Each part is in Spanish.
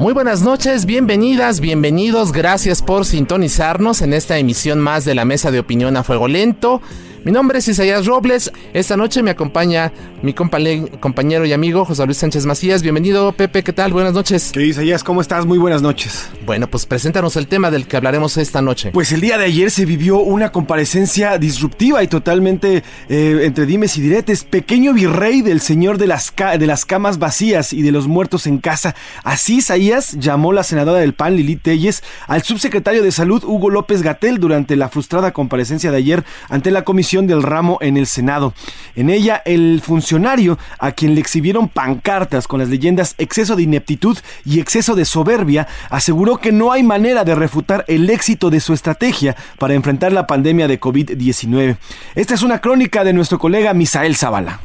Muy buenas noches, bienvenidas, bienvenidos, gracias por sintonizarnos en esta emisión más de la Mesa de Opinión a Fuego Lento. Mi nombre es Isaías Robles. Esta noche me acompaña mi compañero y amigo José Luis Sánchez Macías. Bienvenido, Pepe. ¿Qué tal? Buenas noches. ¿Qué Isaías? ¿Cómo estás? Muy buenas noches. Bueno, pues preséntanos el tema del que hablaremos esta noche. Pues el día de ayer se vivió una comparecencia disruptiva y totalmente eh, entre dimes y diretes. Pequeño virrey del señor de las, de las camas vacías y de los muertos en casa. Así Isaías llamó la senadora del PAN, Lili Telles, al subsecretario de Salud, Hugo López Gatel, durante la frustrada comparecencia de ayer ante la comisión del ramo en el Senado. En ella, el funcionario a quien le exhibieron pancartas con las leyendas exceso de ineptitud y exceso de soberbia, aseguró que no hay manera de refutar el éxito de su estrategia para enfrentar la pandemia de COVID-19. Esta es una crónica de nuestro colega Misael Zavala.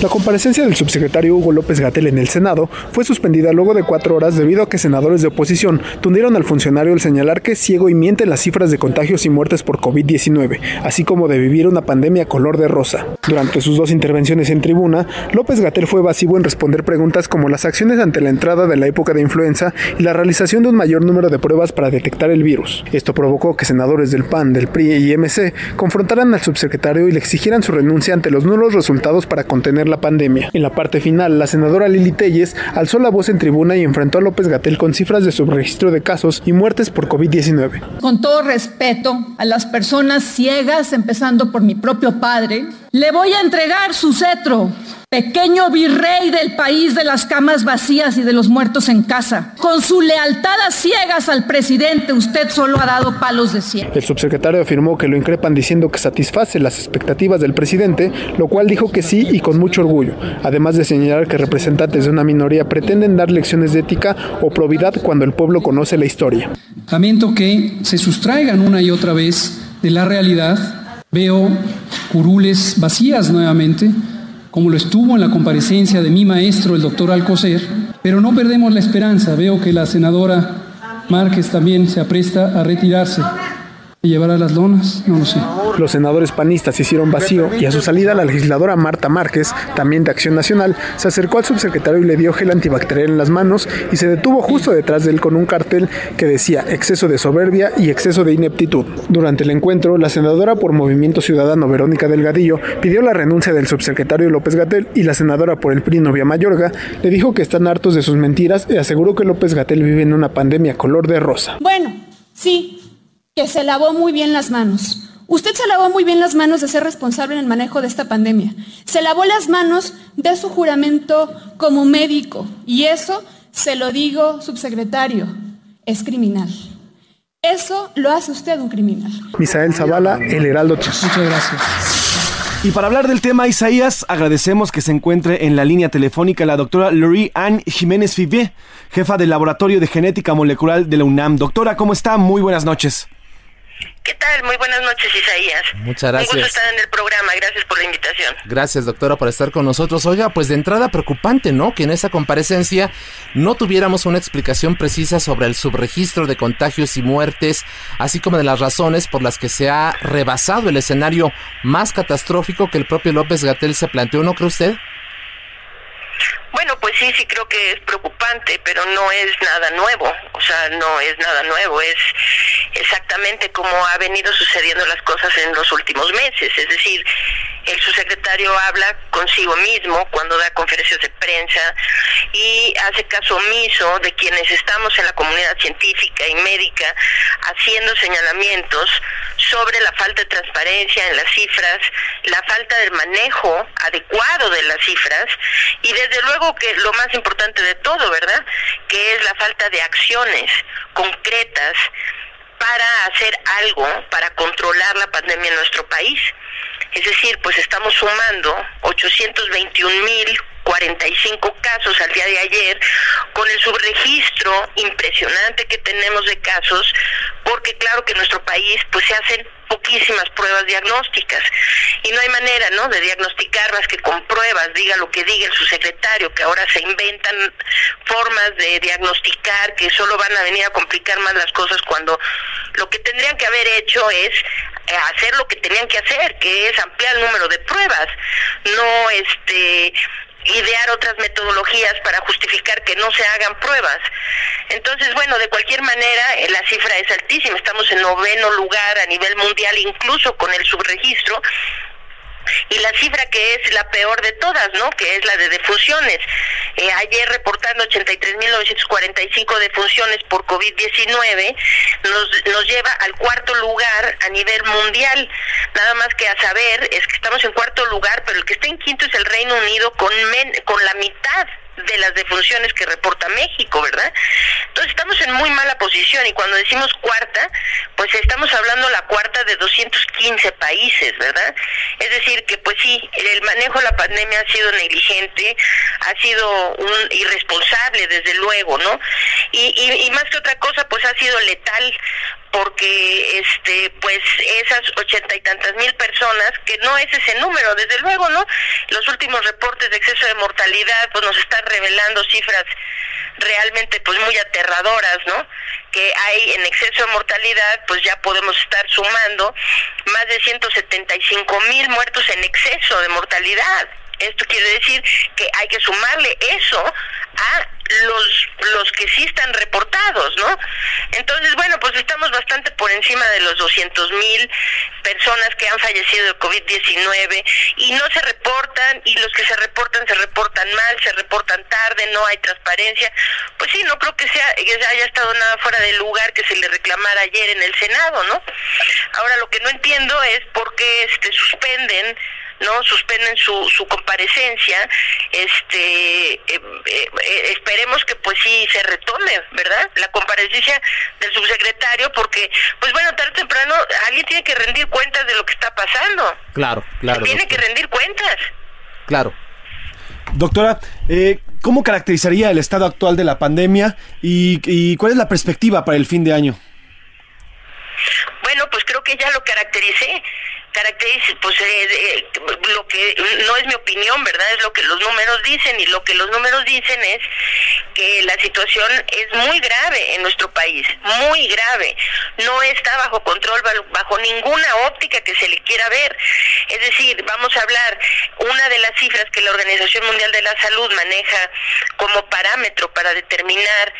La comparecencia del subsecretario Hugo López Gatel en el Senado fue suspendida luego de cuatro horas debido a que senadores de oposición tundieron al funcionario al señalar que ciego y miente las cifras de contagios y muertes por COVID-19, así como de vivir una pandemia color de rosa. Durante sus dos intervenciones en tribuna, López Gatel fue evasivo en responder preguntas como las acciones ante la entrada de la época de influenza y la realización de un mayor número de pruebas para detectar el virus. Esto provocó que senadores del PAN, del PRI y MC confrontaran al subsecretario y le exigieran su renuncia ante los nulos resultados para contener la pandemia. En la parte final, la senadora Lili Telles alzó la voz en tribuna y enfrentó a López Gatel con cifras de subregistro de casos y muertes por COVID-19. Con todo respeto a las personas ciegas, empezando por mi propio padre, le voy a entregar su cetro pequeño virrey del país de las camas vacías y de los muertos en casa. Con su lealtad a ciegas al presidente, usted solo ha dado palos de cielo. El subsecretario afirmó que lo increpan diciendo que satisface las expectativas del presidente, lo cual dijo que sí y con mucho orgullo, además de señalar que representantes de una minoría pretenden dar lecciones de ética o probidad cuando el pueblo conoce la historia. Lamento que se sustraigan una y otra vez de la realidad. Veo curules vacías nuevamente como lo estuvo en la comparecencia de mi maestro, el doctor Alcocer, pero no perdemos la esperanza. Veo que la senadora Márquez también se apresta a retirarse llevar a las lonas? No lo sé. Los senadores panistas hicieron vacío y a su salida la legisladora Marta Márquez, también de Acción Nacional, se acercó al subsecretario y le dio gel antibacterial en las manos y se detuvo justo detrás de él con un cartel que decía exceso de soberbia y exceso de ineptitud. Durante el encuentro, la senadora por Movimiento Ciudadano Verónica Delgadillo pidió la renuncia del subsecretario López Gatel y la senadora por el PRI Novia Mayorga le dijo que están hartos de sus mentiras y aseguró que López Gatel vive en una pandemia color de rosa. Bueno, sí, que se lavó muy bien las manos. Usted se lavó muy bien las manos de ser responsable en el manejo de esta pandemia. Se lavó las manos de su juramento como médico. Y eso, se lo digo, subsecretario, es criminal. Eso lo hace usted un criminal. Misael Zavala, El Heraldo. Muchas gracias. Y para hablar del tema, Isaías, agradecemos que se encuentre en la línea telefónica la doctora Laurie Anne Jiménez Fivé, jefa del Laboratorio de Genética Molecular de la UNAM. Doctora, ¿cómo está? Muy buenas noches. ¿Qué tal? Muy buenas noches, Isaías. Muchas gracias. Un gusto estar en el programa. Gracias por la invitación. Gracias, doctora, por estar con nosotros. Oiga, pues de entrada preocupante, ¿no? Que en esa comparecencia no tuviéramos una explicación precisa sobre el subregistro de contagios y muertes, así como de las razones por las que se ha rebasado el escenario más catastrófico que el propio López Gatel se planteó, ¿no cree usted? Bueno, pues sí, sí creo que es preocupante, pero no es nada nuevo, o sea, no es nada nuevo, es exactamente como ha venido sucediendo las cosas en los últimos meses, es decir, el subsecretario habla consigo mismo cuando da conferencias de prensa y hace caso omiso de quienes estamos en la comunidad científica y médica haciendo señalamientos sobre la falta de transparencia en las cifras, la falta del manejo adecuado de las cifras y desde luego que lo más importante de todo, ¿verdad? Que es la falta de acciones concretas para hacer algo para controlar la pandemia en nuestro país. Es decir, pues estamos sumando 821.045 casos al día de ayer, con el subregistro impresionante que tenemos de casos, porque claro que en nuestro país pues se hacen poquísimas pruebas diagnósticas y no hay manera, ¿no?, de diagnosticar más que con pruebas, diga lo que diga el subsecretario, que ahora se inventan formas de diagnosticar que solo van a venir a complicar más las cosas cuando lo que tendrían que haber hecho es eh, hacer lo que tenían que hacer, que es ampliar el número de pruebas, no este idear otras metodologías para justificar que no se hagan pruebas. Entonces, bueno, de cualquier manera, eh, la cifra es altísima. Estamos en noveno lugar a nivel mundial, incluso con el subregistro y la cifra que es la peor de todas, ¿no? Que es la de defunciones. Eh, ayer reportando 83.945 defunciones por COVID-19 nos, nos lleva al cuarto lugar a nivel mundial. Nada más que a saber es que estamos en cuarto lugar, pero el que está en quinto es el Reino Unido con, con la mitad de las defunciones que reporta México, ¿verdad? Entonces estamos en muy mala posición y cuando decimos cuarta, pues estamos hablando la cuarta de 215 países, ¿verdad? Es decir, que pues sí, el manejo de la pandemia ha sido negligente, ha sido un irresponsable, desde luego, ¿no? Y, y, y más que otra cosa, pues ha sido letal porque este pues esas ochenta y tantas mil personas que no es ese número desde luego no los últimos reportes de exceso de mortalidad pues nos están revelando cifras realmente pues muy aterradoras no que hay en exceso de mortalidad pues ya podemos estar sumando más de 175 mil muertos en exceso de mortalidad esto quiere decir que hay que sumarle eso a los los que sí están reportados, ¿no? Entonces, bueno, pues estamos bastante por encima de los 200 mil personas que han fallecido de COVID-19 y no se reportan y los que se reportan se reportan mal, se reportan tarde, no hay transparencia. Pues sí, no creo que sea que haya estado nada fuera del lugar que se le reclamara ayer en el Senado, ¿no? Ahora lo que no entiendo es por qué este suspenden no suspenden su, su comparecencia este eh, eh, eh, esperemos que pues sí se retome verdad la comparecencia del subsecretario porque pues bueno tarde o temprano alguien tiene que rendir cuentas de lo que está pasando. Claro claro tiene que rendir cuentas. Claro. Doctora, ¿cómo caracterizaría el estado actual de la pandemia y, y cuál es la perspectiva para el fin de año? Bueno, pues creo que ya lo caractericé caracteriza, pues eh, lo que no es mi opinión, ¿verdad? Es lo que los números dicen y lo que los números dicen es que la situación es muy grave en nuestro país, muy grave. No está bajo control, bajo ninguna óptica que se le quiera ver. Es decir, vamos a hablar, una de las cifras que la Organización Mundial de la Salud maneja como parámetro para determinar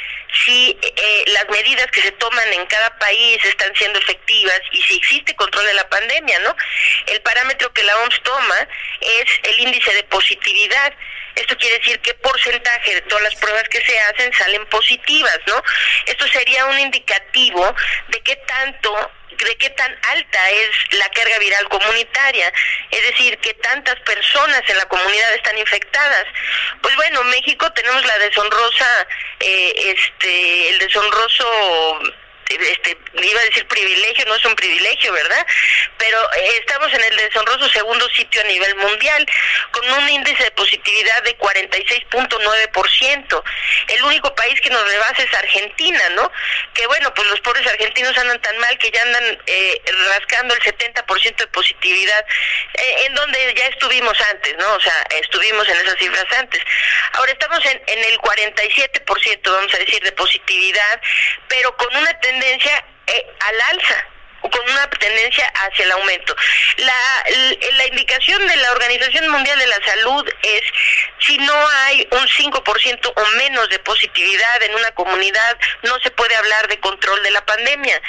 si eh, las medidas que se toman en cada país están siendo efectivas y si existe control de la pandemia, ¿no? El parámetro que la OMS toma es el índice de positividad. Esto quiere decir qué porcentaje de todas las pruebas que se hacen salen positivas, ¿no? Esto sería un indicativo de qué tanto de qué tan alta es la carga viral comunitaria, es decir, qué tantas personas en la comunidad están infectadas. Pues bueno, México tenemos la deshonrosa, eh, este, el deshonroso este, iba a decir privilegio, no es un privilegio, ¿verdad? Pero eh, estamos en el deshonroso segundo sitio a nivel mundial, con un índice de positividad de 46.9%. El único país que nos rebasa es Argentina, ¿no? Que bueno, pues los pobres argentinos andan tan mal que ya andan eh, rascando el 70% de positividad, eh, en donde ya estuvimos antes, ¿no? O sea, estuvimos en esas cifras antes. Ahora estamos en, en el 47%, vamos a decir, de positividad, pero con una tendencia eh, al alza. con una tendencia hacia el aumento. La, la indicación de la Organización Mundial de la Salud es si no hay un 5% o menos de positividad en una comunidad, no se puede hablar de control de la pandemia.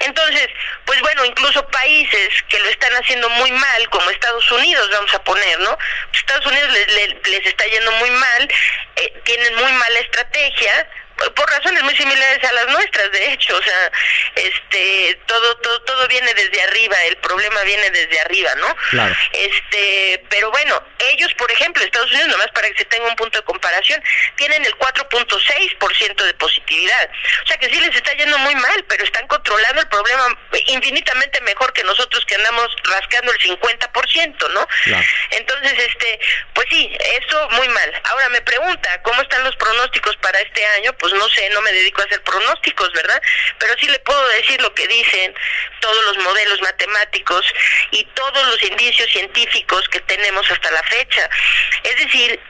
Entonces, pues bueno, incluso países que lo están haciendo muy mal, como Estados Unidos, vamos a poner, ¿no? Estados Unidos les, les, está yendo muy mal, eh, tienen muy mala estrategia, por razones muy similares a las nuestras, de hecho, o sea, este, todo, todo, todo viene desde arriba, el problema viene desde arriba, ¿no? Claro. Este, pero bueno, ellos, por ejemplo, Estados Unidos, nomás para que se tenga un punto de comparación, tienen el 4.6% de O sea que sí les está yendo muy mal, pero están controlando el problema infinitamente mejor que nosotros que andamos rascando el 50%, ¿no? Claro. Entonces, este, pues sí, eso muy mal. Ahora me pregunta, ¿cómo están los pronósticos para este año? Pues no sé, no me dedico a hacer pronósticos, ¿verdad? Pero sí le puedo decir lo que dicen todos los modelos matemáticos y todos los indicios científicos que tenemos hasta la fecha. Es decir,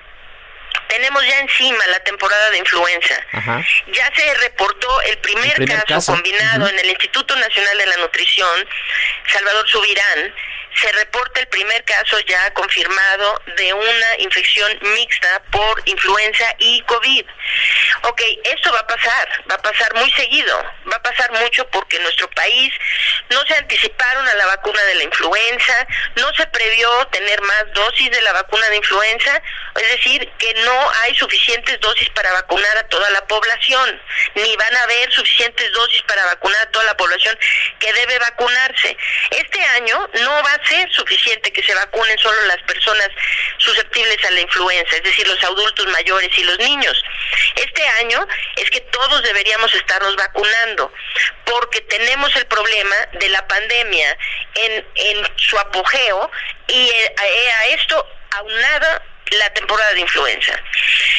tenemos ya encima la temporada de influenza. Ya se reportó el primer, caso, combinado en el Instituto Nacional de la Nutrición, Salvador Subirán, se reporta el primer caso ya confirmado de una infección mixta por influenza y COVID. Ok, esto va a pasar, va a pasar muy seguido, va a pasar mucho porque en nuestro país no se anticiparon a la vacuna de la influenza, no se previó tener más dosis de la vacuna de influenza, es decir, que no hay suficientes dosis para vacunar a toda la población, ni van a haber suficientes dosis para vacunar a toda la población que debe vacunarse. Este año no va a ser suficiente que se vacunen solo las personas susceptibles a la influenza, es decir, los adultos mayores y los niños. Este año es que todos deberíamos estarnos vacunando, porque tenemos el problema de la pandemia en, en su apogeo y eh, a, a esto aunada la temporada de influenza.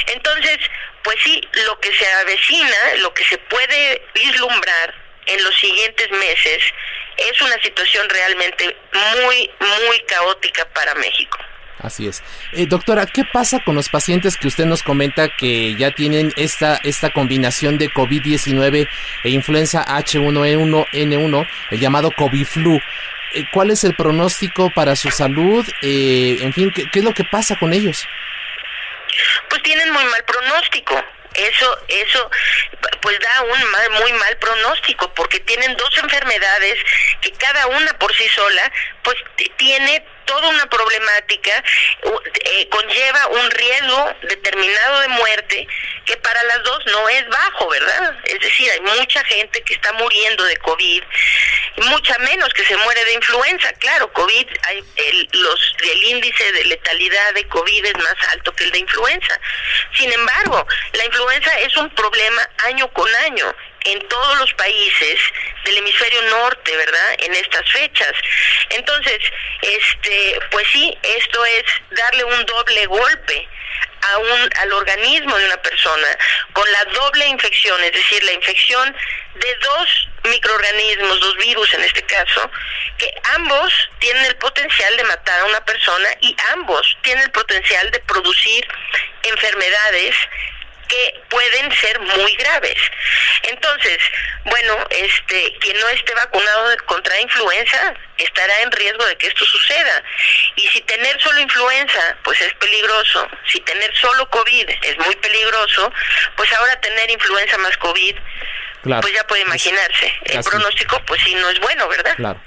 Entonces, pues sí, lo que se avecina, lo que se puede vislumbrar en los siguientes meses es una situación realmente muy, muy caótica para México. Así es. Eh, doctora, ¿qué pasa con los pacientes que usted nos comenta que ya tienen esta, esta combinación de COVID-19 e influenza H1N1, el llamado COVID-flu? Eh, ¿Cuál es el pronóstico para su salud? Eh, en fin, ¿qué, ¿qué es lo que pasa con ellos? Pues tienen muy mal pronóstico eso eso pues da un mal, muy mal pronóstico porque tienen dos enfermedades que cada una por sí sola pues tiene toda una problemática, eh, conlleva un riesgo determinado de muerte que para las dos no es bajo, ¿verdad? Es decir, hay mucha gente que está muriendo de COVID, mucha menos que se muere de influenza. Claro, COVID, hay el, los, el índice de letalidad de COVID es más alto que el de influenza. Sin embargo, la influenza es un problema año con año en todos los países del hemisferio norte, ¿verdad? En estas fechas. Entonces, este, pues sí, esto es darle un doble golpe a un, al organismo de una persona con la doble infección, es decir, la infección de dos microorganismos, dos virus en este caso, que ambos tienen el potencial de matar a una persona y ambos tienen el potencial de producir enfermedades que pueden ser muy graves. Entonces, bueno, este, quien no esté vacunado contra influenza estará en riesgo de que esto suceda. Y si tener solo influenza, pues es peligroso. Si tener solo COVID es muy peligroso, pues ahora tener influenza más COVID, pues ya puede imaginarse. El pronóstico, pues sí, no es bueno, ¿verdad? Claro.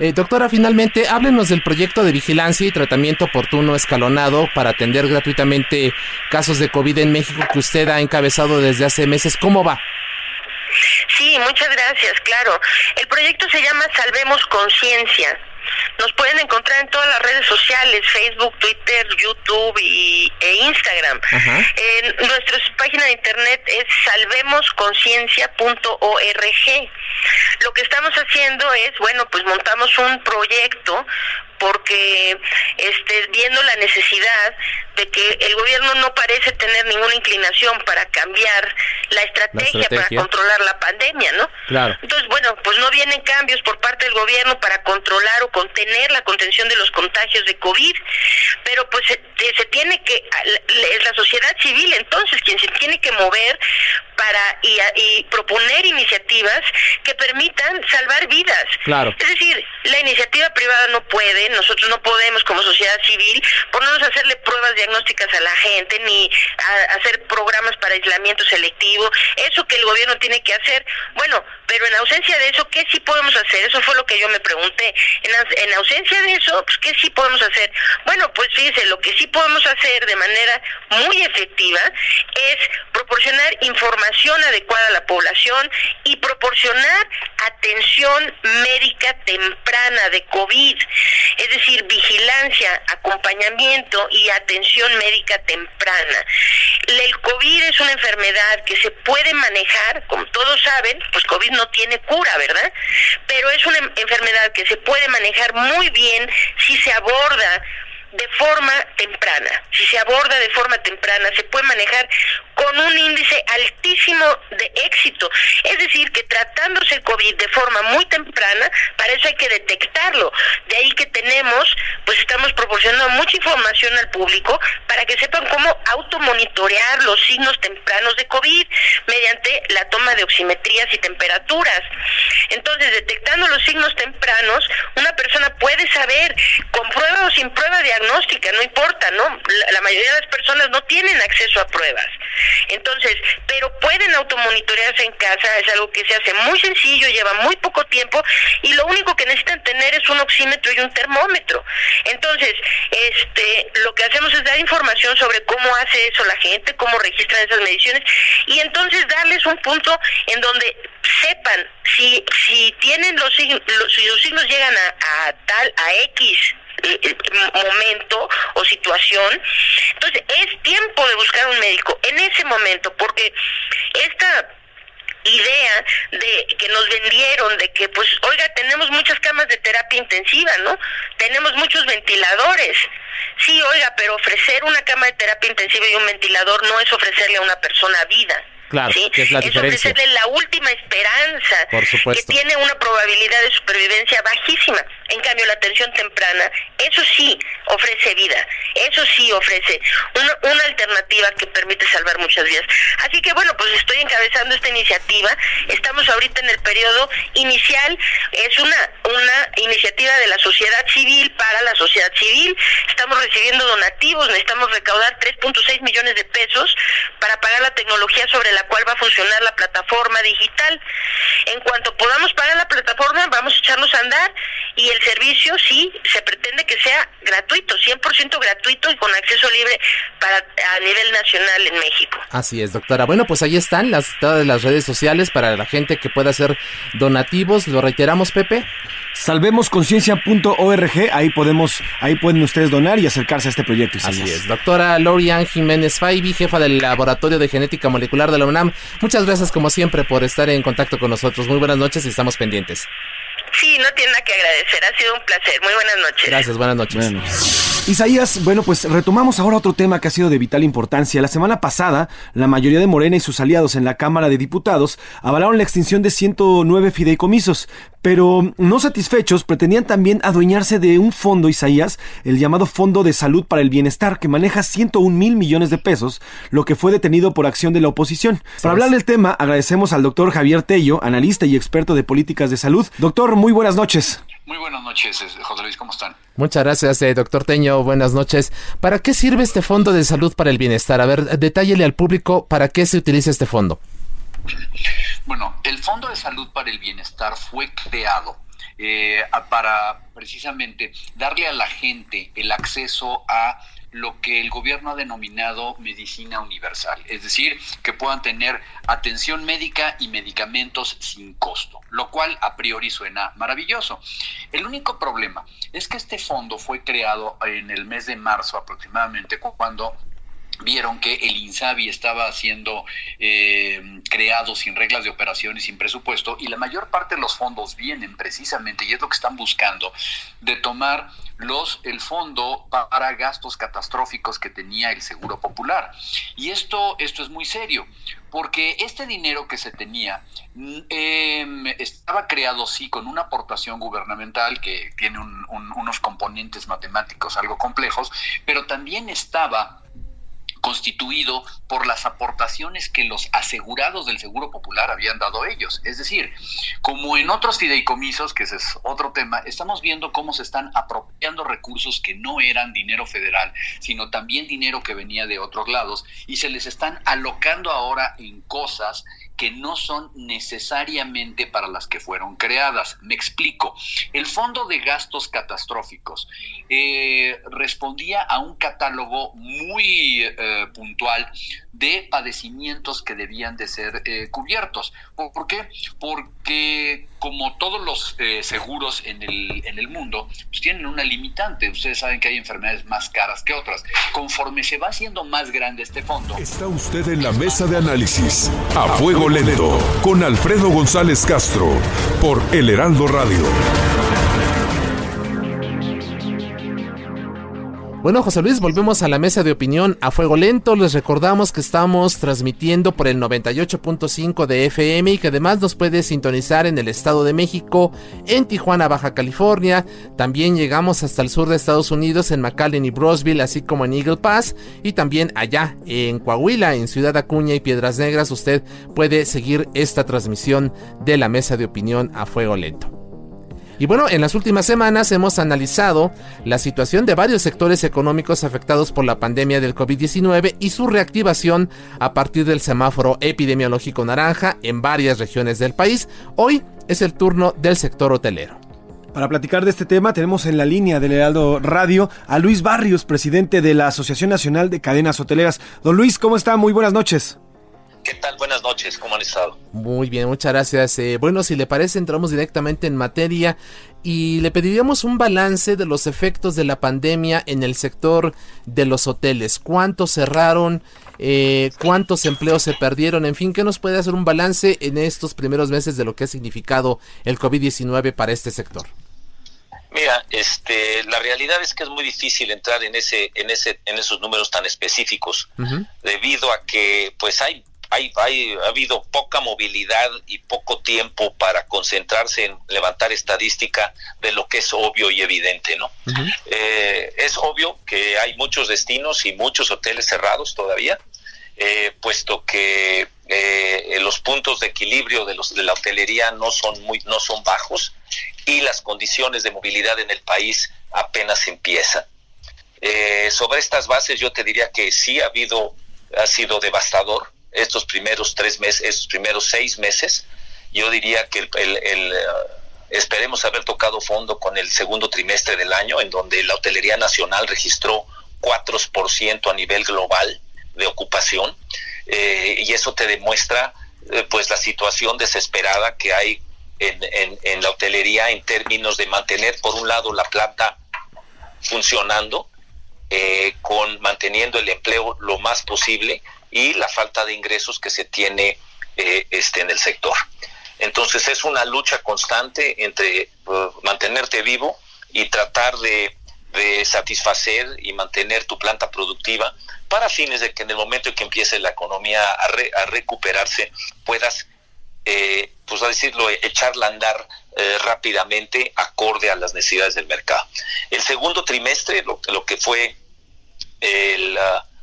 Eh, doctora, finalmente, háblenos del proyecto de vigilancia y tratamiento oportuno escalonado para atender gratuitamente casos de COVID en México que usted ha encabezado desde hace meses. ¿Cómo va? Sí, muchas gracias, claro. El proyecto se llama Salvemos Conciencia. Nos pueden encontrar en todas las redes sociales, Facebook, Twitter, YouTube y, e Instagram. Nuestra página de internet es salvemosconciencia.org. Lo que estamos haciendo es, bueno, pues montamos un proyecto porque este, viendo la necesidad de que el gobierno no parece tener ninguna inclinación para cambiar la estrategia, para controlar la pandemia, ¿no? Claro. Entonces, bueno, pues no vienen cambios por parte del gobierno para controlar o contener la contención de los contagios de COVID, pero pues se, se tiene que, es la sociedad civil entonces quien se tiene que mover para y, proponer iniciativas que permitan salvar vidas. Claro. Es decir, la iniciativa privada no puede, nosotros no podemos como sociedad civil ponernos a hacerle pruebas diagnósticas a la gente ni a hacer programas para aislamiento selectivo, eso que el gobierno tiene que hacer. Bueno, pero en ausencia de eso, ¿qué sí podemos hacer? Eso fue lo que yo me pregunté. En, en ausencia de eso, pues, ¿qué sí podemos hacer? Bueno, pues fíjese, lo que sí podemos hacer de manera muy efectiva es proporcionar información adecuada a la población y proporcionar atención médica temprana de COVID, es decir, vigilancia, acompañamiento y atención médica temprana. El COVID es una enfermedad que se puede manejar, como todos saben, pues COVID no tiene cura, ¿verdad? Pero es una enfermedad que se puede manejar muy bien si se aborda de forma temprana. Si se aborda de forma temprana, se puede manejar con un índice altísimo de éxito. Es decir, que tratándose el COVID de forma muy temprana, para eso hay que detectarlo. De ahí que tenemos, pues estamos proporcionando mucha información al público para que sepan cómo automonitorear los signos tempranos de COVID mediante la toma de oximetrías y temperaturas. Entonces, detectando los signos tempranos, una persona puede saber, con prueba o sin prueba de diagnóstica, no importa, ¿no? La, mayoría de las personas no tienen acceso a pruebas. Entonces, pero pueden automonitorearse en casa, es algo que se hace muy sencillo, lleva muy poco tiempo y lo único que necesitan tener es un oxímetro y un termómetro. Entonces, este, lo que hacemos es dar información sobre cómo hace eso la gente, cómo registran esas mediciones y entonces darles un punto en donde sepan si si tienen los signos, si los signos llegan a, a tal a X eh, eh, momento o situación. Entonces, es tiempo de buscar un médico en ese momento, porque esta idea de que nos vendieron de que pues oiga tenemos muchas camas de terapia intensiva no tenemos muchos ventiladores sí oiga pero ofrecer una cama de terapia intensiva y un ventilador no es ofrecerle a una persona vida Claro, que es la diferencia. ofrecerle la última esperanza, que tiene una probabilidad de supervivencia bajísima. En cambio, la atención temprana, eso sí ofrece vida, eso sí ofrece una, una alternativa que permite salvar muchas vidas. Así que bueno, pues estoy encabezando esta iniciativa. Estamos ahorita en el periodo inicial, es una, una iniciativa de la sociedad civil para la sociedad civil. Estamos recibiendo donativos, necesitamos recaudar 3.6 millones de pesos para pagar la tecnología sobre la cual va a funcionar la plataforma digital. En cuanto podamos pagar la plataforma, vamos a echarnos a andar y el servicio sí se pretende que sea gratuito, 100% gratuito y con acceso libre para a nivel nacional en México. Así es, doctora. Bueno, pues ahí están las todas las redes sociales para la gente que pueda hacer donativos. Lo reiteramos, Pepe. Salvemosconciencia.org, ahí podemos, ahí pueden ustedes donar y acercarse a este proyecto. Así es, doctora Lorian Jiménez Faibi, jefa del Laboratorio de Genética Molecular de la UNAM. Muchas gracias como siempre por estar en contacto con nosotros. Muy buenas noches y estamos pendientes. Sí, no tiene nada que agradecer, ha sido un placer. Muy buenas noches. Gracias, buenas noches. Isaías, bueno, pues retomamos ahora otro tema que ha sido de vital importancia. La semana pasada, la mayoría de Morena y sus aliados en la Cámara de Diputados avalaron la extinción de 109 fideicomisos, pero no satisfechos pretendían también adueñarse de un fondo, Isaías, el llamado Fondo de Salud para el Bienestar, que maneja 101 mil millones de pesos, lo que fue detenido por acción de la oposición. Para hablar del tema, agradecemos al doctor Javier Tello, analista y experto de políticas de salud. Doctor, muy buenas noches. Muy buenas noches, José Luis, ¿cómo están? Muchas gracias, eh, doctor Teño. Buenas noches. ¿Para qué sirve este Fondo de Salud para el Bienestar? A ver, detállele al público para qué se utiliza este fondo. Bueno, el Fondo de Salud para el Bienestar fue creado eh, para precisamente darle a la gente el acceso a lo que el gobierno ha denominado medicina universal, es decir, que puedan tener atención médica y medicamentos sin costo, lo cual a priori suena maravilloso. El único problema es que este fondo fue creado en el mes de marzo aproximadamente, cuando vieron que el INSABI estaba siendo eh, creado sin reglas de operación y sin presupuesto y la mayor parte de los fondos vienen precisamente, y es lo que están buscando, de tomar los el fondo para gastos catastróficos que tenía el Seguro Popular. Y esto, esto es muy serio, porque este dinero que se tenía mm, em, estaba creado, sí, con una aportación gubernamental que tiene unos componentes matemáticos algo complejos, pero también estaba constituido por las aportaciones que los asegurados del Seguro Popular habían dado ellos. Es decir, como en otros fideicomisos, que ese es otro tema, estamos viendo cómo se están apropiando recursos que no eran dinero federal, sino también dinero que venía de otros lados, y se les están alocando ahora en cosas que no son necesariamente para las que fueron creadas. Me explico. El Fondo de Gastos Catastróficos eh, respondía a un catálogo muy eh, puntual de padecimientos que debían de ser eh, cubiertos. ¿Por, qué? Porque como todos los seguros en el, en el mundo, pues tienen una limitante. Ustedes saben que hay enfermedades más caras que otras. Conforme se va haciendo más grande este fondo. Está usted en la mesa de análisis. A fuego Lento con Alfredo González Castro por El Heraldo Radio. Bueno, José Luis, volvemos a la mesa de opinión a fuego lento. Les recordamos que estamos transmitiendo por el 98.5 de FM y que además nos puede sintonizar en el Estado de México, en Tijuana, Baja California. También llegamos hasta el sur de Estados Unidos, en McAllen y Brosville, así como en Eagle Pass. Y también allá en Coahuila, en Ciudad Acuña y Piedras Negras, usted puede seguir esta transmisión de la mesa de opinión a fuego lento. Y bueno, en las últimas semanas hemos analizado la situación de varios sectores económicos afectados por la pandemia del COVID-19 y su reactivación a partir del semáforo epidemiológico naranja en varias regiones del país. Hoy es el turno del sector hotelero. Para platicar de este tema tenemos en la línea del Heraldo Radio a Luis Barrios, presidente de la Asociación Nacional de Cadenas Hoteleras. Don Luis, ¿cómo está? Muy buenas noches. ¿Qué tal? Buenas noches, ¿cómo han estado? Muy bien, muchas gracias. Eh, bueno, si le parece, entramos directamente en materia y le pediríamos un balance de los efectos de la pandemia en el sector de los hoteles. ¿Cuántos cerraron? Eh, ¿Cuántos empleos se perdieron? En fin, ¿qué nos puede hacer un balance en estos primeros meses de lo que ha significado el COVID-19 para este sector? Mira, este, la realidad es que es muy difícil entrar en ese, en ese, en esos números tan específicos, debido a que, pues, hay hay, ha habido poca movilidad y poco tiempo para concentrarse en levantar estadística de lo que es obvio y evidente, ¿no? Eh, es obvio que hay muchos destinos y muchos hoteles cerrados todavía, eh, puesto que eh, los puntos de equilibrio de, los, de la hotelería no son, muy, no son bajos y las condiciones de movilidad en el país apenas empiezan. sobre estas bases yo te diría que sí ha habido, ha sido devastador estos primeros tres meses, estos primeros seis meses. Yo diría que el, uh, esperemos haber tocado fondo con el segundo trimestre del año, en donde la hotelería nacional registró 4% a nivel global de ocupación, eh, y eso te demuestra eh, pues la situación desesperada que hay en, la hotelería en términos de mantener por un lado la planta funcionando, eh, con manteniendo el empleo lo más posible y la falta de ingresos que se tiene eh, este, en el sector. Entonces es una lucha constante entre uh, mantenerte vivo y tratar de, satisfacer y mantener tu planta productiva para fines de que en el momento en que empiece la economía a, recuperarse puedas, eh, pues a decirlo, echarla a andar eh, rápidamente acorde a las necesidades del mercado. El segundo trimestre, lo, que fue el... Uh,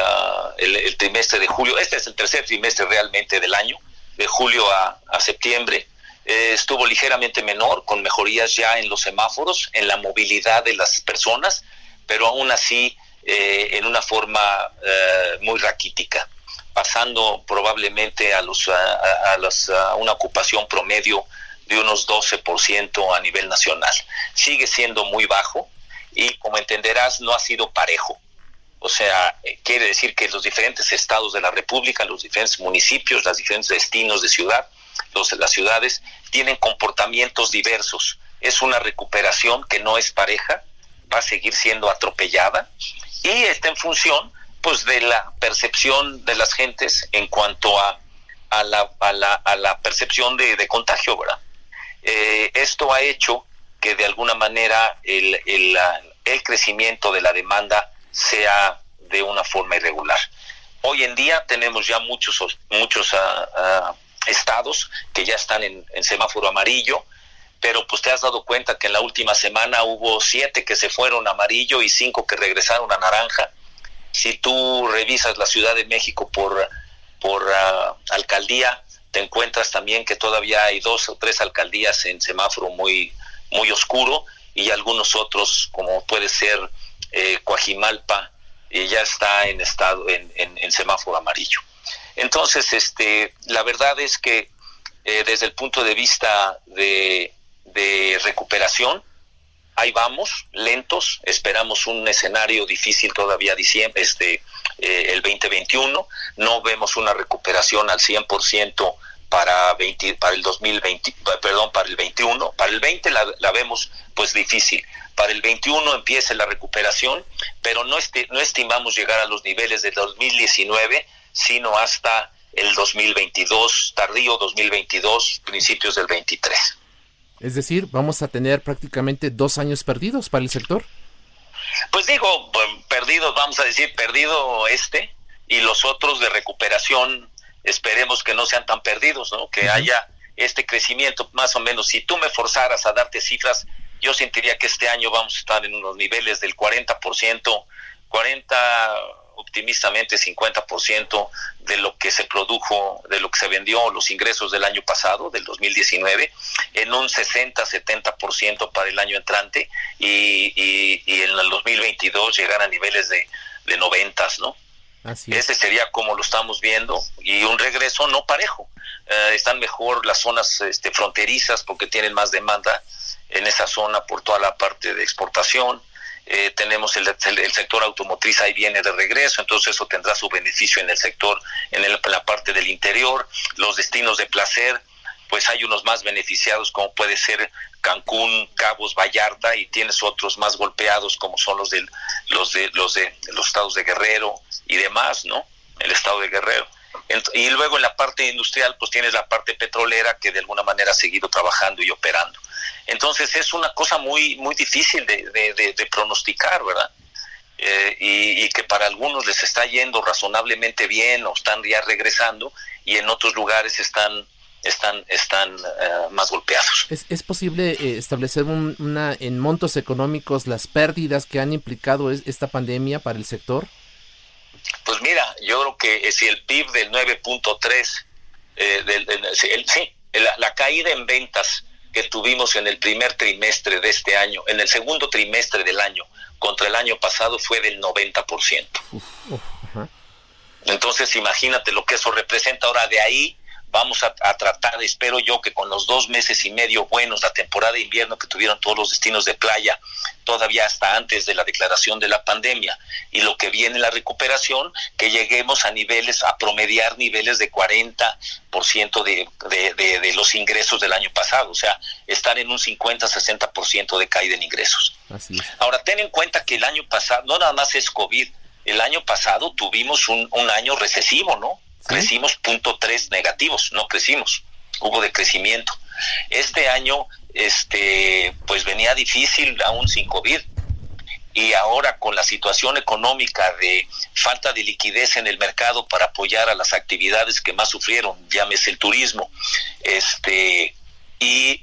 Ah, el, trimestre de julio, este es el tercer trimestre realmente del año, de julio a, septiembre, eh, estuvo ligeramente menor, con mejorías ya en los semáforos, en la movilidad de las personas, pero aún así eh, en una forma eh, muy raquítica, pasando probablemente a, los, a, una ocupación promedio de unos 12% a nivel nacional. Sigue siendo muy bajo y como entenderás no ha sido parejo o sea, eh, quiere decir que los diferentes estados de la República, los diferentes municipios, los diferentes destinos de ciudad, los, las ciudades, tienen comportamientos diversos. Es una recuperación que no es pareja, va a seguir siendo atropellada y está en función pues de la percepción de las gentes en cuanto a, a, la, a, la, a la, percepción de, contagio, ¿verdad? Eh, esto ha hecho que de alguna manera el, el, el crecimiento de la demanda sea de una forma irregular. Hoy en día tenemos ya muchos, muchos ah, ah, estados que ya están en, semáforo amarillo, pero pues te has dado cuenta que en la última semana hubo siete que se fueron amarillo y cinco que regresaron a naranja Si tú revisas la Ciudad de México por, por ah, alcaldía, te encuentras también que todavía hay dos o tres alcaldías en semáforo muy, muy oscuro y algunos otros, como puede ser eh, Coajimalpa, ya está en estado en, semáforo amarillo. Entonces, este, la verdad es que eh, desde el punto de vista de, de recuperación, ahí vamos, lentos, esperamos un escenario difícil todavía diciembre, este, eh, el 2021, no vemos una recuperación al 100% para, 20, para el 2020, perdón, para el 21, para el 20 la, la vemos pues difícil, para el 21 empiece la recuperación, pero no, este, no estimamos llegar a los niveles del 2019, sino hasta el 2022, tardío 2022, principios del 23. Es decir, vamos a tener prácticamente dos años perdidos para el sector. Pues digo, perdidos, vamos a decir, perdido este y los otros de recuperación, esperemos que no sean tan perdidos, ¿no? Que haya este crecimiento, más o menos. Si tú me forzaras a darte cifras, yo sentiría que este año vamos a estar en unos niveles del 40%, 40 optimistamente 50% de lo que se produjo, de lo que se vendió, los ingresos del año pasado, del 2019, en un 60-70% para el año entrante y, y, en el 2022 llegar a niveles de, de 90, ¿no? Ese sería como lo estamos viendo y un regreso no parejo. Eh, están mejor las zonas este, fronterizas porque tienen más demanda en esa zona por toda la parte de exportación. Eh, tenemos el, el, sector automotriz ahí viene de regreso, entonces eso tendrá su beneficio en el sector, en, el, la parte del interior, los destinos de placer, pues hay unos más beneficiados como puede ser Cancún, Cabos, Vallarta y tienes otros más golpeados como son los de los de los de los estados de Guerrero y demás, ¿no? El estado de Guerrero. Y luego en la parte industrial, pues tienes la parte petrolera que de alguna manera ha seguido trabajando y operando. Entonces es una cosa muy, muy difícil de, pronosticar, ¿verdad? Eh, y, que para algunos les está yendo razonablemente bien o están ya regresando y en otros lugares están están están eh, más golpeados. ¿Es, posible eh, establecer una en montos económicos las pérdidas que han implicado esta pandemia para el sector? Pues mira, yo creo que si el PIB del 9.3, del, sí, la, caída en ventas que tuvimos en el primer trimestre de este año, en el segundo trimestre del año, contra el año pasado fue del 90%. Entonces imagínate lo que eso representa ahora de ahí vamos a, tratar, espero yo, que con los dos meses y medio buenos, la temporada de invierno que tuvieron todos los destinos de playa, todavía hasta antes de la declaración de la pandemia, y lo que viene la recuperación, que lleguemos a niveles, a promediar niveles de 40% de, de, de, de los ingresos del año pasado, o sea, estar en un 50-60% de caída en ingresos. Ahora, ten en cuenta que el año pasado, no nada más es COVID, el año pasado tuvimos un, un año recesivo, ¿no? Crecimos punto tres negativos, no crecimos, hubo decrecimiento. Este año, este, pues venía difícil aún sin COVID y ahora con la situación económica de falta de liquidez en el mercado para apoyar a las actividades que más sufrieron, llámese el turismo, este y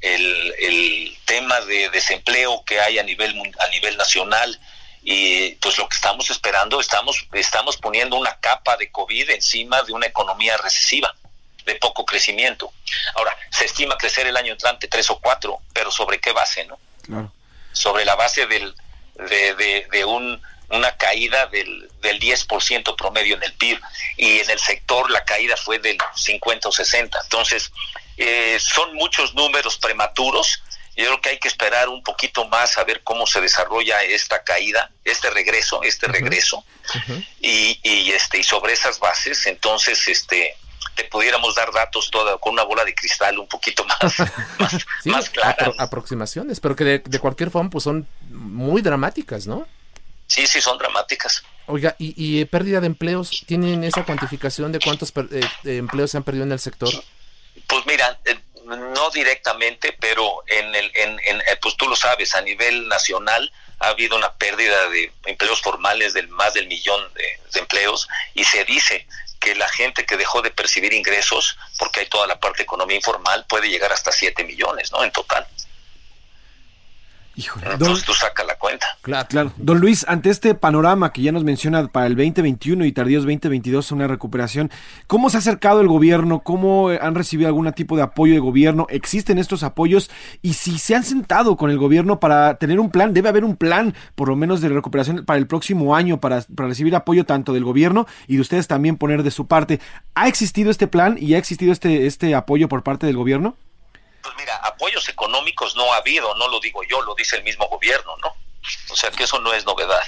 el, el, tema de desempleo que hay a nivel a nivel nacional y pues lo que estamos esperando, estamos, estamos poniendo una capa de COVID encima de una economía recesiva, de poco crecimiento. Ahora, se estima crecer el año entrante tres o cuatro, pero ¿sobre qué base, no? Sobre la base del, de, de, un, una caída del, del 10% promedio en el PIB y en el sector la caída fue del 50 o 60. Entonces, eh, son muchos números prematuros yo creo que hay que esperar un poquito más a ver cómo se desarrolla esta caída, este regreso, este regreso. y, y, este y sobre esas bases, entonces este te pudiéramos dar datos toda con una bola de cristal un poquito más, más, clara. aproximaciones, pero que de, cualquier forma pues son muy dramáticas, ¿no? Sí, sí, son dramáticas. Oiga, ¿y, y pérdida de empleos? ¿Tienen esa cuantificación de cuántos eh, empleos se han perdido en el sector? Pues mira, eh, no directamente, pero en el, en, eh, pues tú lo sabes, a nivel nacional ha habido una pérdida de empleos formales del más del millón de, empleos y se dice que la gente que dejó de percibir ingresos, porque hay toda la parte de economía informal, puede llegar hasta 7 millones, ¿no? En total. Híjole, Entonces tú saca la cuenta. Claro, claro. Don Luis, ante este panorama que ya nos menciona para el 2021 y tardíos 2022 una recuperación, ¿cómo se ha acercado el gobierno? ¿Cómo han recibido algún tipo de apoyo de gobierno? ¿Existen estos apoyos? Y si se han sentado con el gobierno para tener un plan, debe haber un plan por lo menos de recuperación para el próximo año, para, para recibir apoyo tanto del gobierno y de ustedes también poner de su parte. ¿Ha existido este plan y ha existido este, este apoyo por parte del gobierno? Pues mira, apoyos económicos no ha habido, no lo digo yo, lo dice el mismo gobierno, ¿no? O sea que eso no es novedad.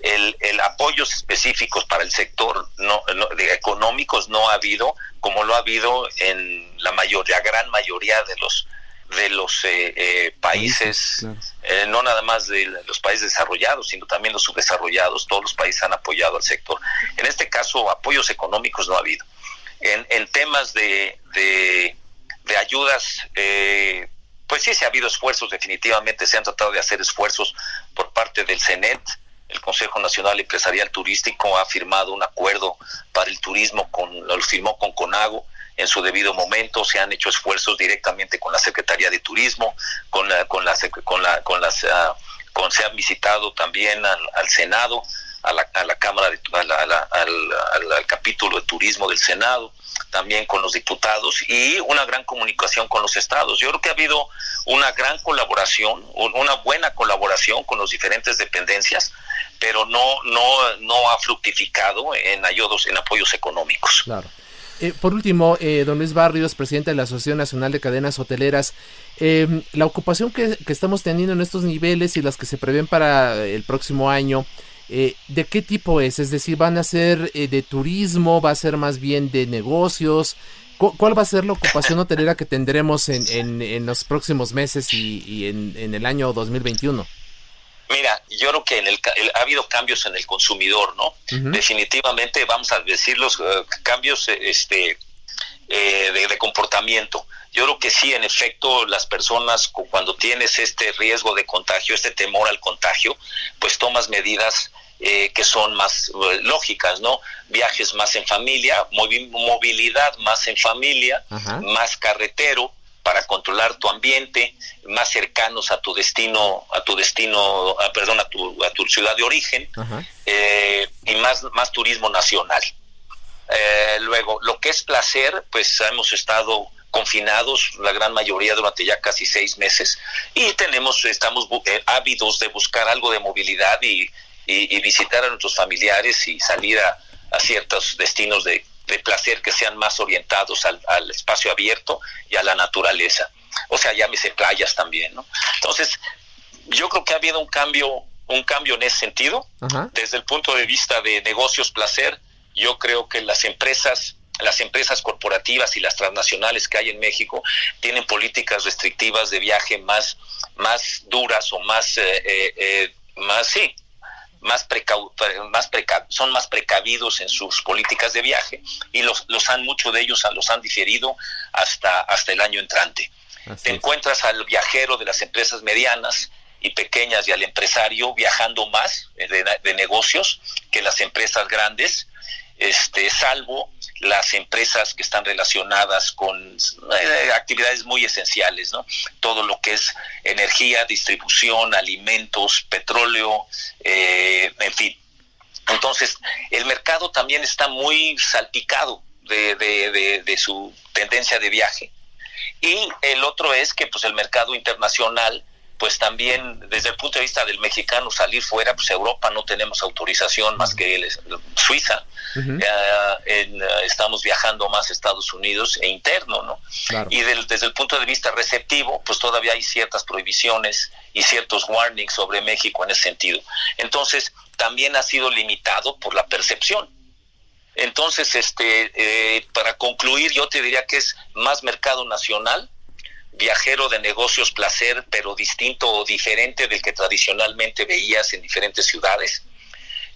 El, el apoyos específicos para el sector no, de económicos no ha habido, como lo ha habido en la mayoría, gran mayoría de los de los eh, eh, países, eh, no nada más de los países desarrollados, sino también los subdesarrollados, todos los países han apoyado al sector. En este caso, apoyos económicos no ha habido. En, en temas de, de de ayudas, eh, pues sí, se ha habido esfuerzos, definitivamente se han tratado de hacer esfuerzos por parte del CENET. El Consejo Nacional Empresarial Turístico ha firmado un acuerdo para el turismo, con, lo firmó con CONAGO en su debido momento, se han hecho esfuerzos directamente con la Secretaría de Turismo, con la, con la, con la, con las, ah, con, se han visitado también al, Senado, a la, a la Cámara, de, al, al capítulo de turismo del Senado, también con los diputados y una gran comunicación con los estados. Yo creo que ha habido una gran colaboración, una buena colaboración con las diferentes dependencias, pero no no no ha fructificado en ayudos en apoyos económicos. Claro. Eh, por último, eh, don Luis Barrios, presidente de la Asociación Nacional de Cadenas Hoteleras, eh, la ocupación que, que, estamos teniendo en estos niveles y las que se prevén para el próximo año, eh, ¿de qué tipo es? Es decir, ¿van a ser eh, de turismo? ¿Va a ser más bien de negocios? ¿Cuál va a ser la ocupación hotelera que tendremos en, en, los próximos meses y, en, el año 2021? Mira, yo creo que en el, ha habido cambios en el consumidor, ¿no? Definitivamente vamos a decir los eh, cambios este, de, de, comportamiento. Yo creo que sí, en efecto, las personas cuando tienes este riesgo de contagio, este temor al contagio, pues tomas medidas eh, que son más eh, lógicas, ¿no? Viajes más en familia, movilidad más en familia, más carretero para controlar tu ambiente, más cercanos a tu destino, a tu destino, perdón, a tu, a tu ciudad de origen, eh, y más, más turismo nacional. luego, lo que es placer, pues hemos estado confinados la gran mayoría durante ya casi seis meses y tenemos estamos ávidos de buscar algo de movilidad y, y, visitar a nuestros familiares y salir a, ciertos destinos de, placer que sean más orientados al, espacio abierto y a la naturaleza. O sea, llámese playas también, ¿no? Entonces, yo creo que ha habido un cambio, un cambio en ese sentido. Desde el punto de vista de negocios placer, yo creo que las empresas las empresas corporativas y las transnacionales que hay en México tienen políticas restrictivas de viaje más, más duras o más, eh, eh, eh, más sí, más, más son más precavidos en sus políticas de viaje y los, los han, muchos de ellos los han diferido hasta, hasta el año entrante. Te encuentras al viajero de las empresas medianas y pequeñas y al empresario viajando más de, de negocios que las empresas grandes, este, salvo las empresas que están relacionadas con eh, actividades muy esenciales, ¿no? Todo lo que es energía, distribución, alimentos, petróleo, eh, en fin. Entonces, el mercado también está muy salpicado de, de, de, su tendencia de viaje. Y el otro es que pues el mercado internacional pues también desde el punto de vista del mexicano salir fuera, pues Europa no tenemos autorización más que Suiza, eh, estamos viajando más a Estados Unidos e interno, ¿no? Y desde el punto de vista receptivo, pues todavía hay ciertas prohibiciones y ciertos warnings sobre México en ese sentido. Entonces, también ha sido limitado por la percepción. Entonces, este, eh, para concluir, yo te diría que es más mercado nacional, viajero de negocios placer, pero distinto o diferente del que tradicionalmente veías en diferentes ciudades.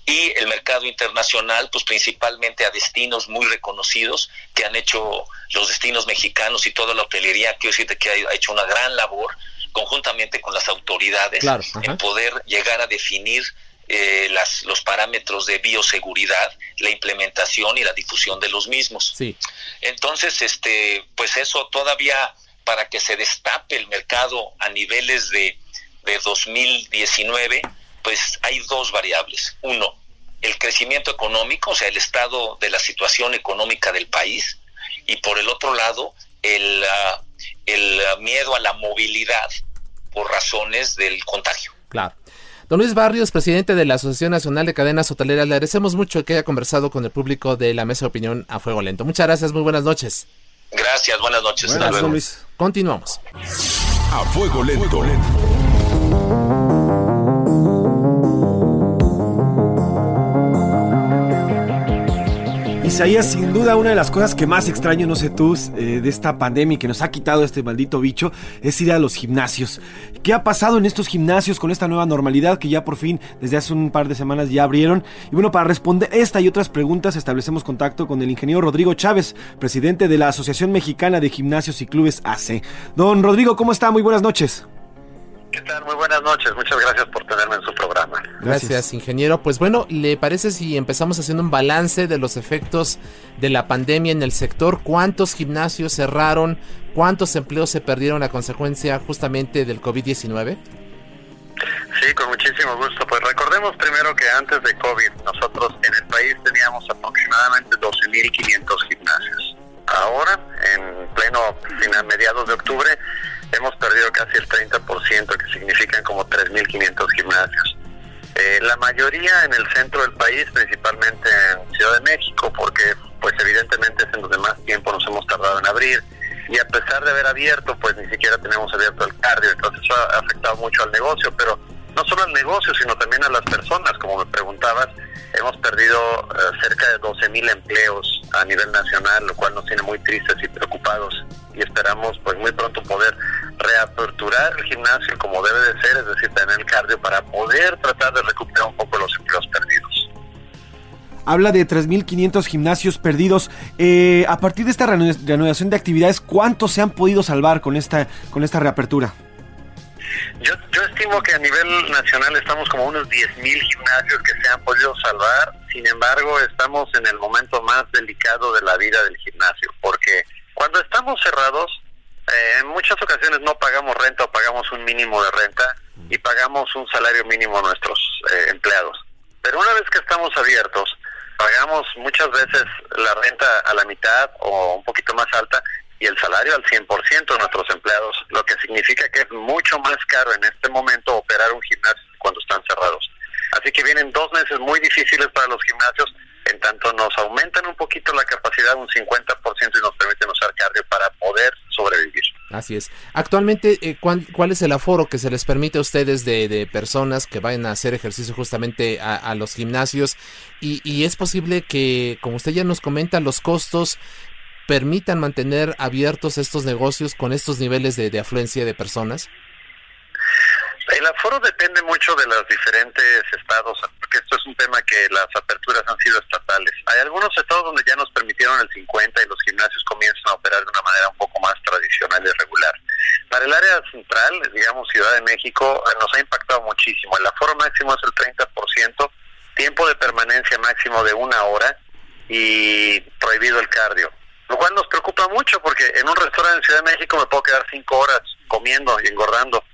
Y el mercado internacional, pues principalmente a destinos muy reconocidos que han hecho los destinos mexicanos y toda la hotelería, quiero decirte que ha hecho una gran labor conjuntamente con las autoridades en poder llegar a definir eh, las, los parámetros de bioseguridad, la implementación y la difusión de los mismos. Sí. Entonces, este, pues eso todavía para que se destape el mercado a niveles de, de 2019, pues hay dos variables. Uno, el crecimiento económico, o sea, el estado de la situación económica del país, y por el otro lado, el, ah, el miedo a la movilidad por razones del contagio. Claro. Don Luis Barrios, presidente de la Asociación Nacional de Cadenas Hoteleras, le agradecemos mucho que haya conversado con el público de la Mesa de Opinión a Fuego Lento. Muchas gracias, muy buenas noches. Gracias, buenas noches. Buenas, Luis. Continuamos. A Fuego Lento. Isaías, sin duda una de las cosas que más extraño, no sé tú, eh, de esta pandemia que nos ha quitado este maldito bicho, es ir a los gimnasios. ¿Qué ha pasado en estos gimnasios con esta nueva normalidad que ya por fin desde hace un par de semanas ya abrieron? Y bueno, para responder esta y otras preguntas establecemos contacto con el ingeniero Rodrigo Chávez, presidente de la Asociación Mexicana de Gimnasios y Clubes AC. Don Rodrigo, ¿cómo está? Muy buenas noches. ¿Qué tal? Muy buenas noches. Muchas gracias por tenerme en su programa. Gracias. ingeniero. Pues bueno, ¿le parece si empezamos haciendo un balance de los efectos de la pandemia en el sector? ¿Cuántos gimnasios cerraron? ¿Cuántos empleos se perdieron a consecuencia justamente del COVID-19? Sí, con muchísimo gusto. Pues recordemos primero que antes de COVID nosotros en el país teníamos aproximadamente 12.500 gimnasios. Ahora, en pleno final, mediados de octubre, hemos perdido casi el 30%, que significan como 3.500 gimnasios. Eh, la mayoría en el centro del país, principalmente en Ciudad de México, porque pues evidentemente es en donde más tiempo nos hemos tardado en abrir. Y a pesar de haber abierto, pues ni siquiera tenemos abierto el cardio, entonces eso ha afectado mucho al negocio, pero no solo al negocio, sino también a las personas, como me preguntabas, hemos perdido eh, cerca de 12.000 empleos a nivel nacional, lo cual nos tiene muy tristes y preocupados y esperamos pues muy pronto poder reaperturar el gimnasio como debe de ser, es decir, tener el cardio para poder tratar de recuperar un poco los empleos perdidos. Habla de 3.500 gimnasios perdidos. Eh, a partir de esta reanudación de actividades, ¿cuántos se han podido salvar con esta, con esta reapertura? Yo, yo estimo que a nivel nacional estamos como unos 10.000 gimnasios que se han podido salvar. Sin embargo, estamos en el momento más delicado de la vida del gimnasio, porque cuando estamos cerrados, eh, en muchas ocasiones no pagamos renta o pagamos un mínimo de renta y pagamos un salario mínimo a nuestros eh, empleados. Pero una vez que estamos abiertos, pagamos muchas veces la renta a la mitad o un poquito más alta y el salario al 100% de nuestros empleados, lo que significa que es mucho más caro en este momento operar un gimnasio cuando están cerrados. Así que vienen dos meses muy difíciles para los gimnasios en tanto nos aumentan un poquito la capacidad un 50% y nos permiten usar cardio para poder sobrevivir. Así es. Actualmente, eh, ¿cuál, es el aforo que se les permite a ustedes de, personas que vayan a hacer ejercicio justamente a, los gimnasios? Y, es posible que, como usted ya nos comenta, los costos permitan mantener abiertos estos negocios con estos niveles de afluencia de personas? El aforo depende mucho de los diferentes estados, porque esto es un tema que las aperturas han sido estatales. Hay algunos estados donde ya nos permitieron el 50 y los gimnasios comienzan a operar de una manera un poco más tradicional y regular. Para el área central, digamos Ciudad de México, nos ha impactado muchísimo. El aforo máximo es el 30%, tiempo de permanencia máximo de una hora y prohibido el cardio. Lo cual nos preocupa mucho porque en un restaurante en Ciudad de México me puedo quedar cinco horas comiendo y engordando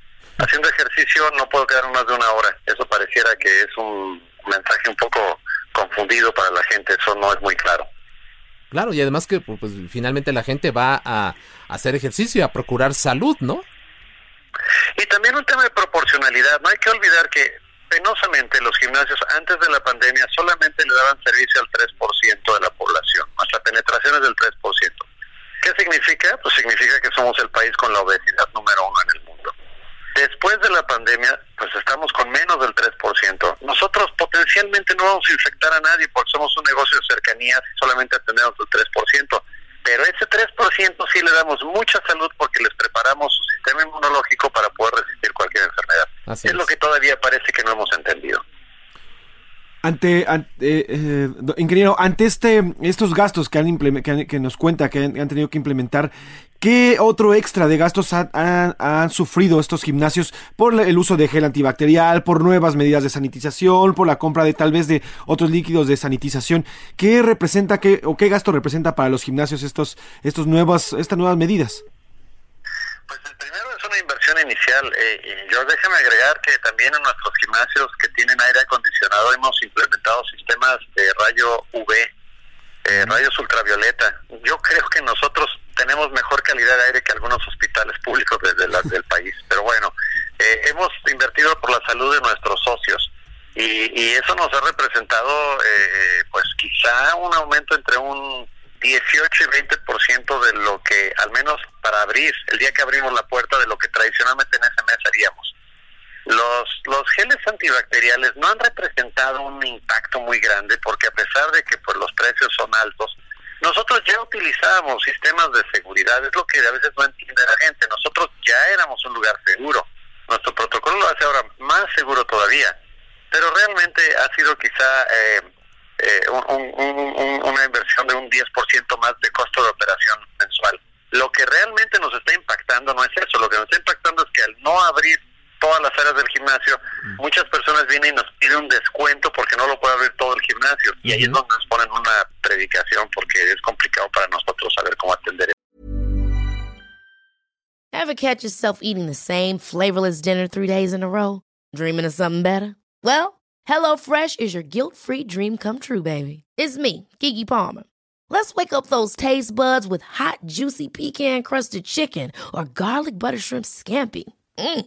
haciendo ejercicio no puedo quedar más de una hora. Eso pareciera que es un mensaje un poco confundido para la gente, eso no es muy claro. Claro, y además que pues, pues finalmente la gente va a hacer ejercicio y a procurar salud, ¿no? Y también un tema de proporcionalidad. No hay que olvidar que penosamente los gimnasios antes de la pandemia solamente le daban servicio al 3% de la población, nuestra penetración es del 3%. ¿Qué significa? Pues significa que somos el país con la obesidad número uno en el. Después de la pandemia, pues estamos con menos del 3%. Nosotros potencialmente no vamos a infectar a nadie porque somos un negocio de cercanías y solamente atendemos el 3%. Pero ese 3% sí le damos mucha salud porque les preparamos su sistema inmunológico para poder resistir cualquier enfermedad. es, lo que todavía parece que no hemos entendido. Ante, ante eh, ingeniero, ante este, estos gastos que, han que, que nos cuenta que han, tenido que implementar, ¿qué otro extra de gastos han, sufrido estos gimnasios por el uso de gel antibacterial, por nuevas medidas de sanitización, por la compra de tal vez de otros líquidos de sanitización? ¿Qué representa qué, o qué gasto representa para los gimnasios estos, estos nuevas, estas nuevas medidas? Pues el primero es una inversión inicial. Eh, yo déjame agregar que también en nuestros gimnasios que tienen aire acondicionado hemos implementado sistemas de rayo UV, eh, rayos ultravioleta. Yo creo que nosotros tenemos mejor calidad de aire que algunos hospitales públicos desde del país. Pero bueno, eh, hemos invertido por la salud de nuestros socios y, y eso nos ha representado, eh, pues quizá un aumento entre un 18 y 20% de lo que, al menos para abrir, el día que abrimos la puerta, de lo que tradicionalmente en ese mes haríamos. Los, los geles antibacteriales no han representado un impacto muy grande porque a pesar de que pues, los precios son altos, nosotros ya utilizábamos sistemas de seguridad, es lo que a veces no entiende la gente. Nosotros ya éramos un lugar seguro. Nuestro protocolo lo hace ahora más seguro todavía. Pero realmente ha sido quizá eh, eh, una inversión de un 10% más de costo de operación mensual. Lo que realmente nos está impactando no es eso, lo que nos está impactando es que al no abrir todas las áreas del gimnasio, mm. muchas personas vienen y nos piden un descuento porque no lo puede abrir todo el gimnasio. Y ahí es donde nos ponen una predicación porque es complicado para nosotros saber cómo atender. Ever catch yourself eating the same flavorless dinner three days in a row? Dreaming of something better? Well, HelloFresh is your guilt-free dream come true, baby. It's me, Kiki Palmer. Let's wake up those taste buds with hot, juicy pecan-crusted chicken or garlic butter shrimp scampi. Mm.